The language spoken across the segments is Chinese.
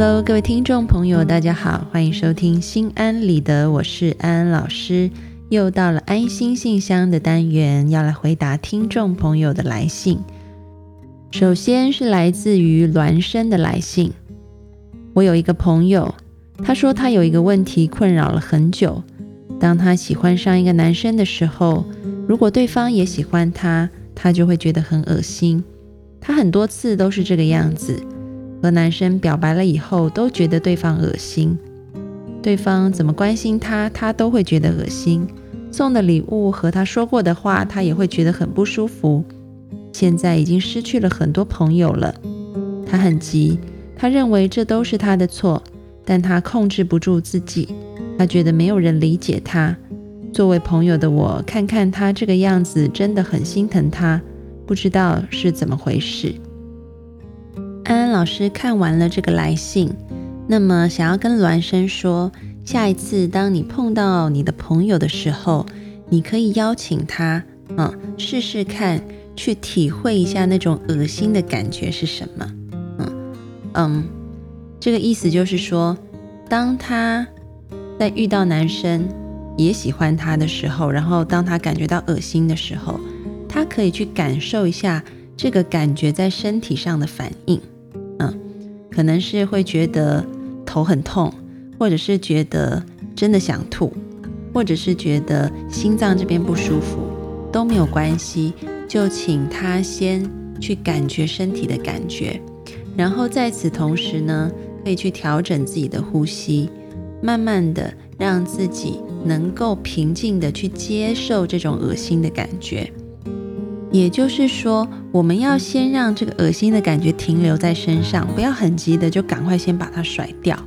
Hello，各位听众朋友，大家好，欢迎收听心安理得，我是安安老师。又到了安心信箱的单元，要来回答听众朋友的来信。首先是来自于孪生的来信。我有一个朋友，他说他有一个问题困扰了很久。当他喜欢上一个男生的时候，如果对方也喜欢他，他就会觉得很恶心。他很多次都是这个样子。和男生表白了以后，都觉得对方恶心。对方怎么关心他，他都会觉得恶心。送的礼物和他说过的话，他也会觉得很不舒服。现在已经失去了很多朋友了，他很急，他认为这都是他的错，但他控制不住自己。他觉得没有人理解他。作为朋友的我，看看他这个样子，真的很心疼他。不知道是怎么回事。安安老师看完了这个来信，那么想要跟孪生说，下一次当你碰到你的朋友的时候，你可以邀请他，嗯，试试看，去体会一下那种恶心的感觉是什么，嗯嗯，这个意思就是说，当他在遇到男生也喜欢他的时候，然后当他感觉到恶心的时候，他可以去感受一下这个感觉在身体上的反应。嗯可能是会觉得头很痛，或者是觉得真的想吐，或者是觉得心脏这边不舒服，都没有关系。就请他先去感觉身体的感觉，然后在此同时呢，可以去调整自己的呼吸，慢慢的让自己能够平静的去接受这种恶心的感觉。也就是说，我们要先让这个恶心的感觉停留在身上，不要很急的就赶快先把它甩掉。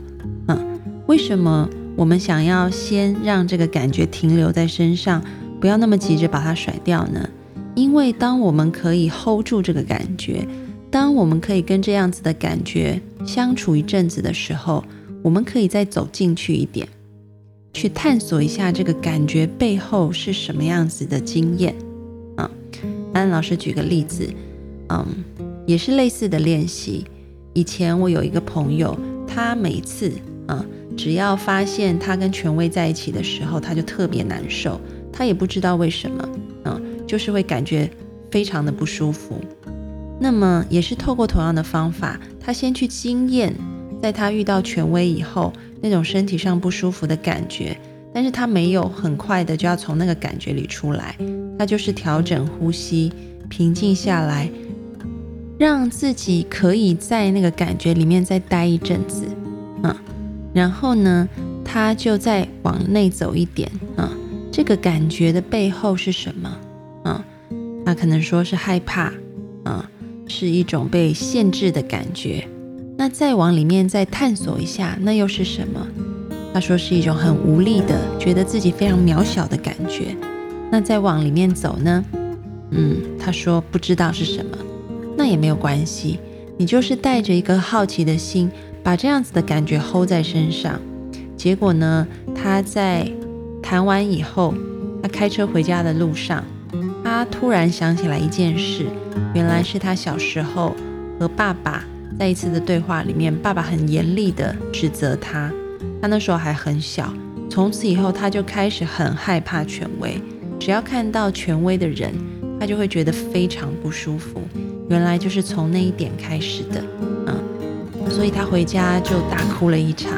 嗯，为什么我们想要先让这个感觉停留在身上，不要那么急着把它甩掉呢？因为当我们可以 hold 住这个感觉，当我们可以跟这样子的感觉相处一阵子的时候，我们可以再走进去一点，去探索一下这个感觉背后是什么样子的经验。安老师举个例子，嗯，也是类似的练习。以前我有一个朋友，他每次，嗯，只要发现他跟权威在一起的时候，他就特别难受，他也不知道为什么，嗯，就是会感觉非常的不舒服。那么也是透过同样的方法，他先去经验，在他遇到权威以后，那种身体上不舒服的感觉。但是他没有很快的就要从那个感觉里出来，他就是调整呼吸，平静下来，让自己可以在那个感觉里面再待一阵子，嗯，然后呢，他就再往内走一点，嗯，这个感觉的背后是什么？嗯，他可能说是害怕，嗯，是一种被限制的感觉，那再往里面再探索一下，那又是什么？他说是一种很无力的，觉得自己非常渺小的感觉。那再往里面走呢？嗯，他说不知道是什么，那也没有关系。你就是带着一个好奇的心，把这样子的感觉 hold 在身上。结果呢，他在谈完以后，他开车回家的路上，他突然想起来一件事，原来是他小时候和爸爸在一次的对话里面，爸爸很严厉的指责他。他那时候还很小，从此以后他就开始很害怕权威，只要看到权威的人，他就会觉得非常不舒服。原来就是从那一点开始的，嗯，所以他回家就大哭了一场，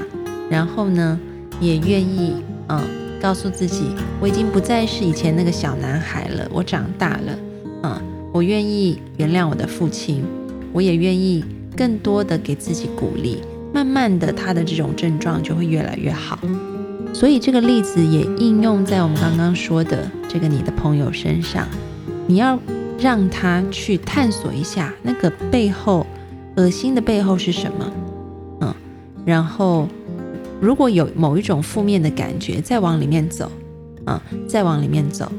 然后呢，也愿意，嗯，告诉自己，我已经不再是以前那个小男孩了，我长大了，嗯，我愿意原谅我的父亲，我也愿意更多的给自己鼓励。慢慢的，他的这种症状就会越来越好。所以这个例子也应用在我们刚刚说的这个你的朋友身上。你要让他去探索一下那个背后恶心的背后是什么，嗯，然后如果有某一种负面的感觉，再往里面走，嗯，再往里面走，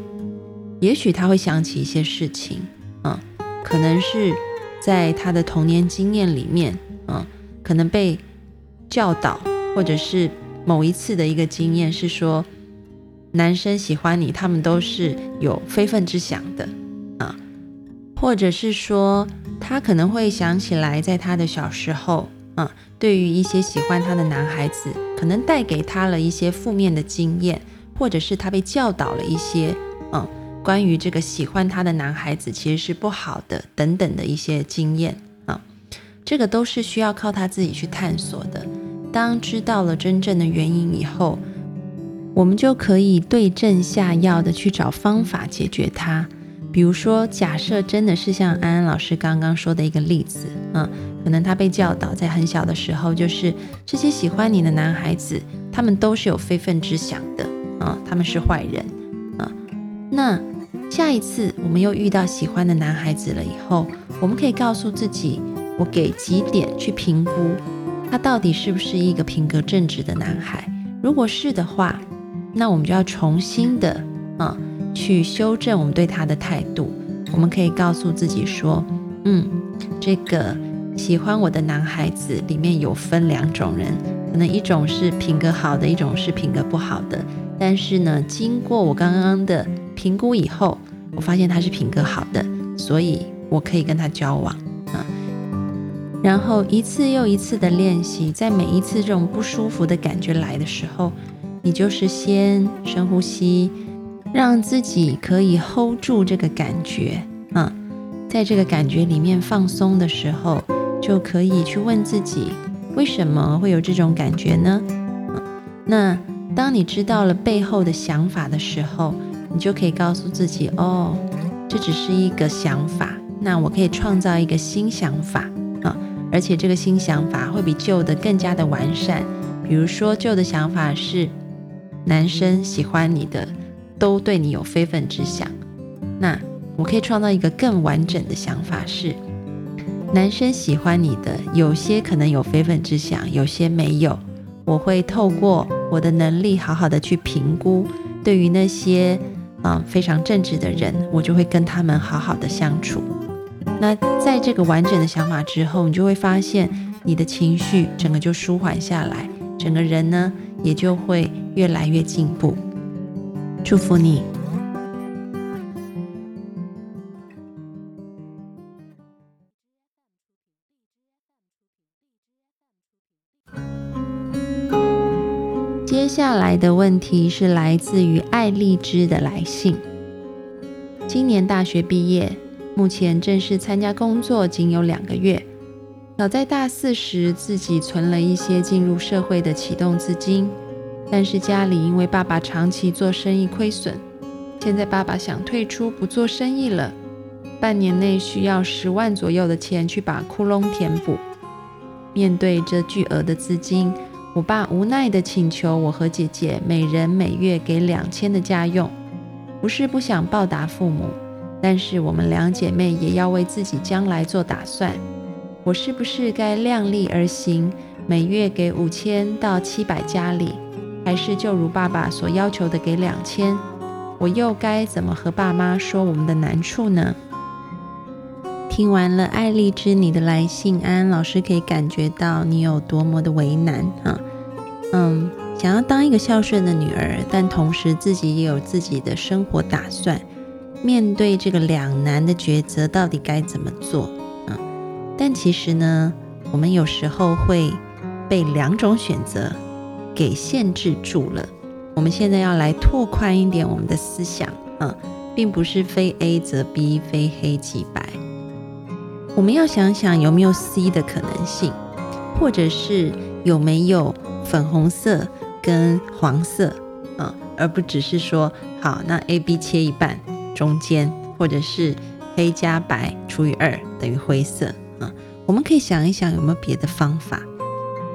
也许他会想起一些事情，嗯，可能是在他的童年经验里面，嗯。可能被教导，或者是某一次的一个经验是说，男生喜欢你，他们都是有非分之想的啊，或者是说他可能会想起来，在他的小时候啊，对于一些喜欢他的男孩子，可能带给他了一些负面的经验，或者是他被教导了一些，嗯，关于这个喜欢他的男孩子其实是不好的等等的一些经验啊，这个都是需要靠他自己去探索的。当知道了真正的原因以后，我们就可以对症下药的去找方法解决它。比如说，假设真的是像安安老师刚刚说的一个例子，嗯，可能他被教导在很小的时候，就是这些喜欢你的男孩子，他们都是有非分之想的，啊，他们是坏人，啊，那下一次我们又遇到喜欢的男孩子了以后，我们可以告诉自己，我给几点去评估他到底是不是一个品格正直的男孩，如果是的话，那我们就要重新的，啊。去修正我们对他的态度，我们可以告诉自己说：“嗯，这个喜欢我的男孩子里面有分两种人，可能一种是品格好的，一种是品格不好的。但是呢，经过我刚刚的评估以后，我发现他是品格好的，所以我可以跟他交往啊。然后一次又一次的练习，在每一次这种不舒服的感觉来的时候，你就是先深呼吸。”让自己可以 hold 住这个感觉啊，在这个感觉里面放松的时候，就可以去问自己，为什么会有这种感觉呢？那当你知道了背后的想法的时候，你就可以告诉自己，哦，这只是一个想法，那我可以创造一个新想法，而且这个新想法会比旧的更加的完善。比如说，旧的想法是男生喜欢你的。都对你有非分之想，那我可以创造一个更完整的想法是：男生喜欢你的，有些可能有非分之想，有些没有。我会透过我的能力，好好的去评估。对于那些啊非常正直的人，我就会跟他们好好的相处。那在这个完整的想法之后，你就会发现你的情绪整个就舒缓下来，整个人呢也就会越来越进步。祝福你。接下来的问题是来自于爱丽芝的来信。今年大学毕业，目前正式参加工作仅有两个月。早在大四时，自己存了一些进入社会的启动资金。但是家里因为爸爸长期做生意亏损，现在爸爸想退出不做生意了，半年内需要十万左右的钱去把窟窿填补。面对这巨额的资金，我爸无奈地请求我和姐姐每人每月给两千的家用。不是不想报答父母，但是我们两姐妹也要为自己将来做打算。我是不是该量力而行，每月给五千到七百家里？还是就如爸爸所要求的给两千，我又该怎么和爸妈说我们的难处呢？听完了艾丽芝你的来信，安安老师可以感觉到你有多么的为难啊！嗯，想要当一个孝顺的女儿，但同时自己也有自己的生活打算，面对这个两难的抉择，到底该怎么做啊？但其实呢，我们有时候会被两种选择。给限制住了。我们现在要来拓宽一点我们的思想，嗯，并不是非 A 则 B，非黑即白。我们要想想有没有 C 的可能性，或者是有没有粉红色跟黄色，嗯，而不只是说好那 A、B 切一半中间，或者是黑加白除以二等于灰色，啊，我们可以想一想有没有别的方法。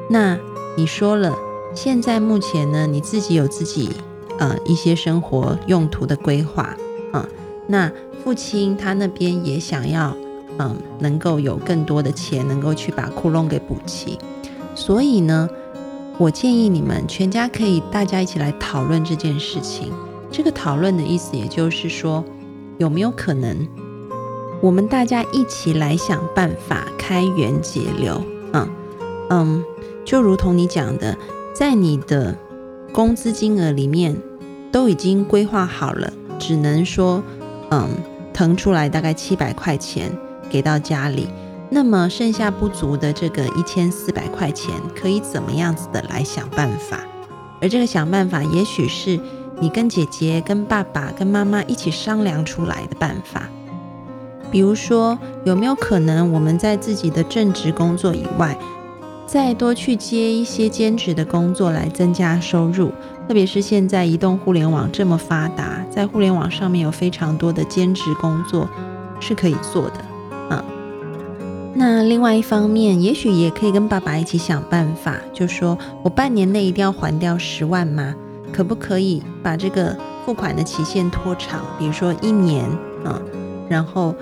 那你说了。现在目前呢，你自己有自己呃一些生活用途的规划啊。那父亲他那边也想要嗯能够有更多的钱，能够去把窟窿给补齐。所以呢，我建议你们全家可以大家一起来讨论这件事情。这个讨论的意思，也就是说有没有可能我们大家一起来想办法开源节流啊？嗯，就如同你讲的。在你的工资金额里面都已经规划好了，只能说，嗯，腾出来大概七百块钱给到家里。那么剩下不足的这个一千四百块钱，可以怎么样子的来想办法？而这个想办法，也许是你跟姐姐、跟爸爸、跟妈妈一起商量出来的办法。比如说，有没有可能我们在自己的正职工作以外，再多去接一些兼职的工作来增加收入？特别是现在移动互联网这么发达，在互联网上面有非常多的兼职工作是可以做的。那另外一方面，也许也可以跟爸爸一起想办法，就说我半年内一定要还掉十万吗？可不可以把这个付款的期限拖长，比如说一年啊？然后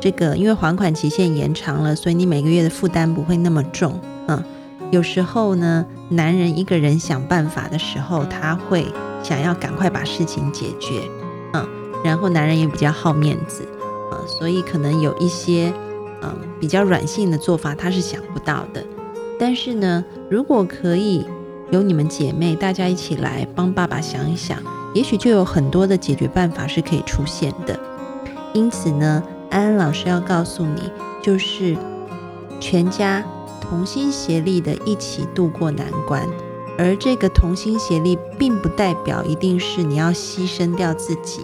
这个因为还款期限延长了，所以你每个月的负担不会那么重啊。有时候呢，男人一个人想办法的时候，他会想要赶快把事情解决，嗯，然后男人也比较好面子啊，所以可能有一些。嗯，比较软性的做法，他是想不到的。但是呢，如果可以有你们姐妹大家一起来帮爸爸想一想，也许就有很多的解决办法是可以出现的。因此呢，安安老师要告诉你，就是全家同心协力的一起度过难关。而这个同心协力，并不代表一定是你要牺牲掉自己，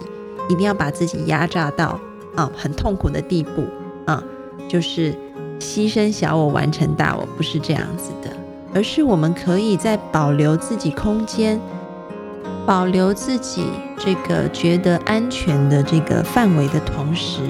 一定要把自己压榨到啊很痛苦的地步啊。就是牺牲小我完成大我，不是这样子的，而是我们可以在保留自己空间、保留自己这个觉得安全的这个范围的同时，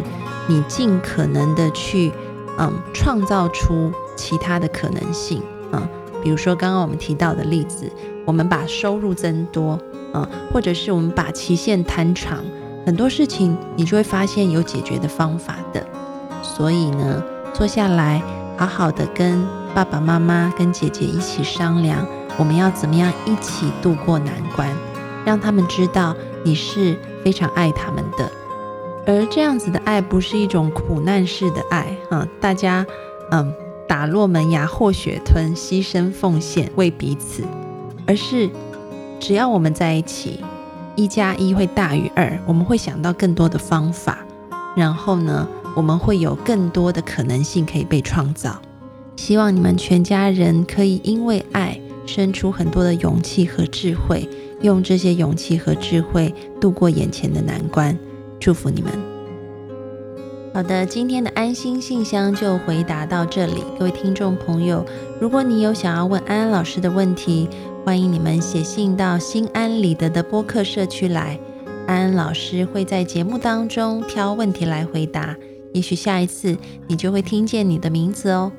你尽可能的去嗯创造出其他的可能性啊，比如说刚刚我们提到的例子，我们把收入增多啊，或者是我们把期限摊长，很多事情你就会发现有解决的方法的。所以呢，坐下来，好好的跟爸爸妈妈、跟姐姐一起商量，我们要怎么样一起度过难关，让他们知道你是非常爱他们的。而这样子的爱，不是一种苦难式的爱，哈，大家，嗯，打落门牙、或血吞、牺牲奉献为彼此，而是只要我们在一起，一加一会大于二，我们会想到更多的方法，然后呢？我们会有更多的可能性可以被创造。希望你们全家人可以因为爱生出很多的勇气和智慧，用这些勇气和智慧度过眼前的难关。祝福你们。好的，今天的安心信箱就回答到这里。各位听众朋友，如果你有想要问安安老师的问题，欢迎你们写信到心安理得的播客社区来，安安老师会在节目当中挑问题来回答。也许下一次你就会听见你的名字哦。